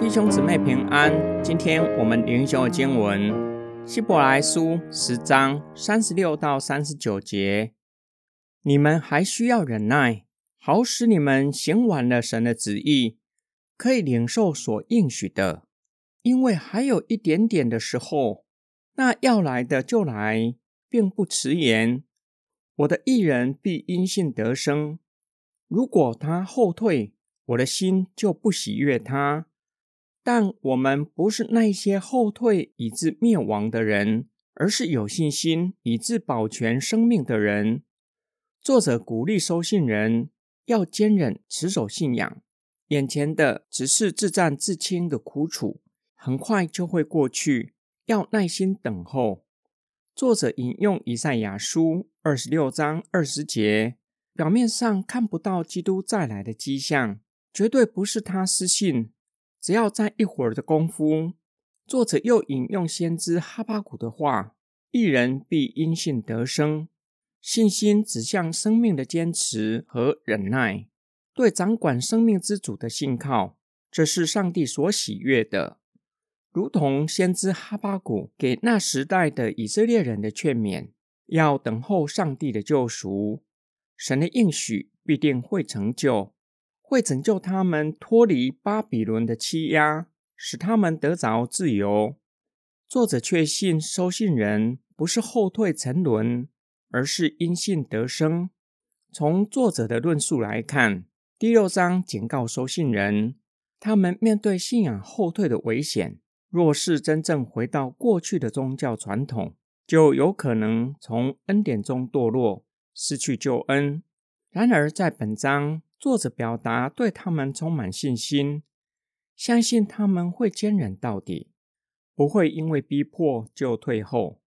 弟兄姊妹平安，今天我们灵修经文《希伯来书》十章三十六到三十九节。你们还需要忍耐，好使你们行完了神的旨意，可以领受所应许的。因为还有一点点的时候，那要来的就来，并不迟延。我的艺人必因信得生。如果他后退，我的心就不喜悦他。但我们不是那些后退以致灭亡的人，而是有信心以致保全生命的人。作者鼓励收信人要坚忍持守信仰，眼前的只是自战自清的苦楚，很快就会过去，要耐心等候。作者引用以赛亚书二十六章二十节，表面上看不到基督再来的迹象，绝对不是他失信。只要在一会儿的功夫，作者又引用先知哈巴谷的话：“一人必因信得生。”信心指向生命的坚持和忍耐，对掌管生命之主的信靠，这是上帝所喜悦的。如同先知哈巴谷给那时代的以色列人的劝勉：要等候上帝的救赎，神的应许必定会成就。会拯救他们脱离巴比伦的欺压，使他们得着自由。作者确信收信人不是后退沉沦，而是因信得生。从作者的论述来看，第六章警告收信人，他们面对信仰后退的危险。若是真正回到过去的宗教传统，就有可能从恩典中堕落，失去救恩。然而，在本章。作者表达对他们充满信心，相信他们会坚忍到底，不会因为逼迫就退后。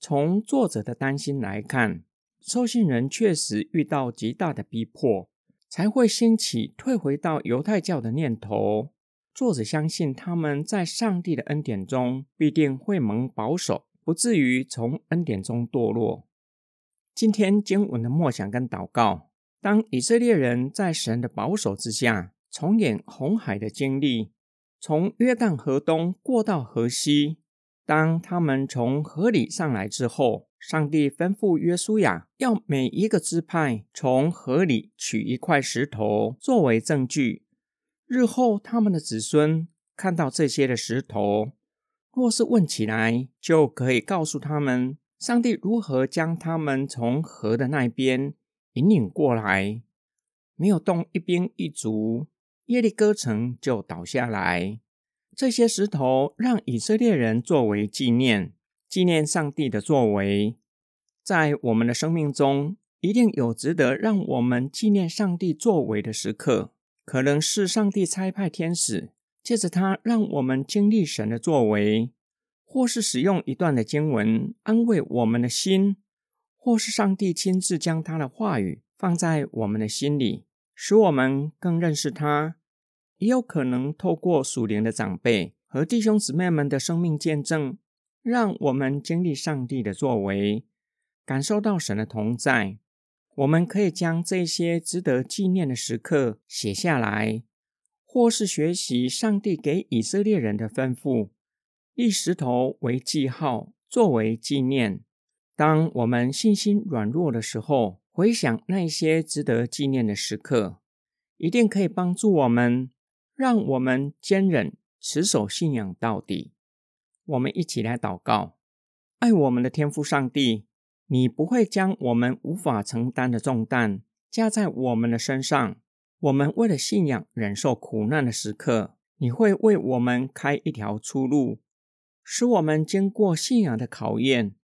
从作者的担心来看，收信人确实遇到极大的逼迫，才会兴起退回到犹太教的念头。作者相信他们在上帝的恩典中必定会蒙保守，不至于从恩典中堕落。今天经文的默想跟祷告。当以色列人在神的保守之下重演红海的经历，从约旦河东过到河西，当他们从河里上来之后，上帝吩咐约书亚要每一个支派从河里取一块石头作为证据，日后他们的子孙看到这些的石头，若是问起来，就可以告诉他们上帝如何将他们从河的那边。引领过来，没有动一兵一卒，耶利哥城就倒下来。这些石头让以色列人作为纪念，纪念上帝的作为。在我们的生命中，一定有值得让我们纪念上帝作为的时刻。可能是上帝差派天使，借着他让我们经历神的作为，或是使用一段的经文安慰我们的心。或是上帝亲自将他的话语放在我们的心里，使我们更认识他；也有可能透过属灵的长辈和弟兄姊妹们的生命见证，让我们经历上帝的作为，感受到神的同在。我们可以将这些值得纪念的时刻写下来，或是学习上帝给以色列人的吩咐，立石头为记号，作为纪念。当我们信心软弱的时候，回想那些值得纪念的时刻，一定可以帮助我们，让我们坚忍持守信仰到底。我们一起来祷告：爱我们的天父上帝，你不会将我们无法承担的重担加在我们的身上。我们为了信仰忍受苦难的时刻，你会为我们开一条出路，使我们经过信仰的考验。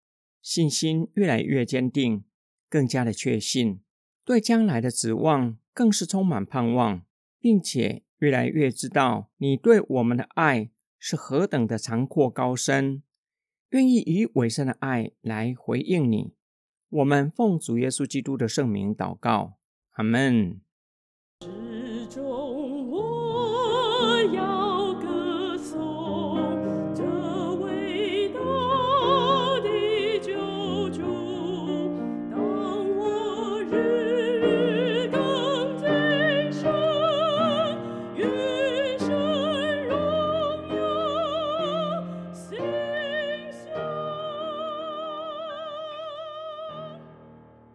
信心越来越坚定，更加的确信，对将来的指望更是充满盼望，并且越来越知道你对我们的爱是何等的长阔高深，愿意以伟善的爱来回应你。我们奉主耶稣基督的圣名祷告，阿门。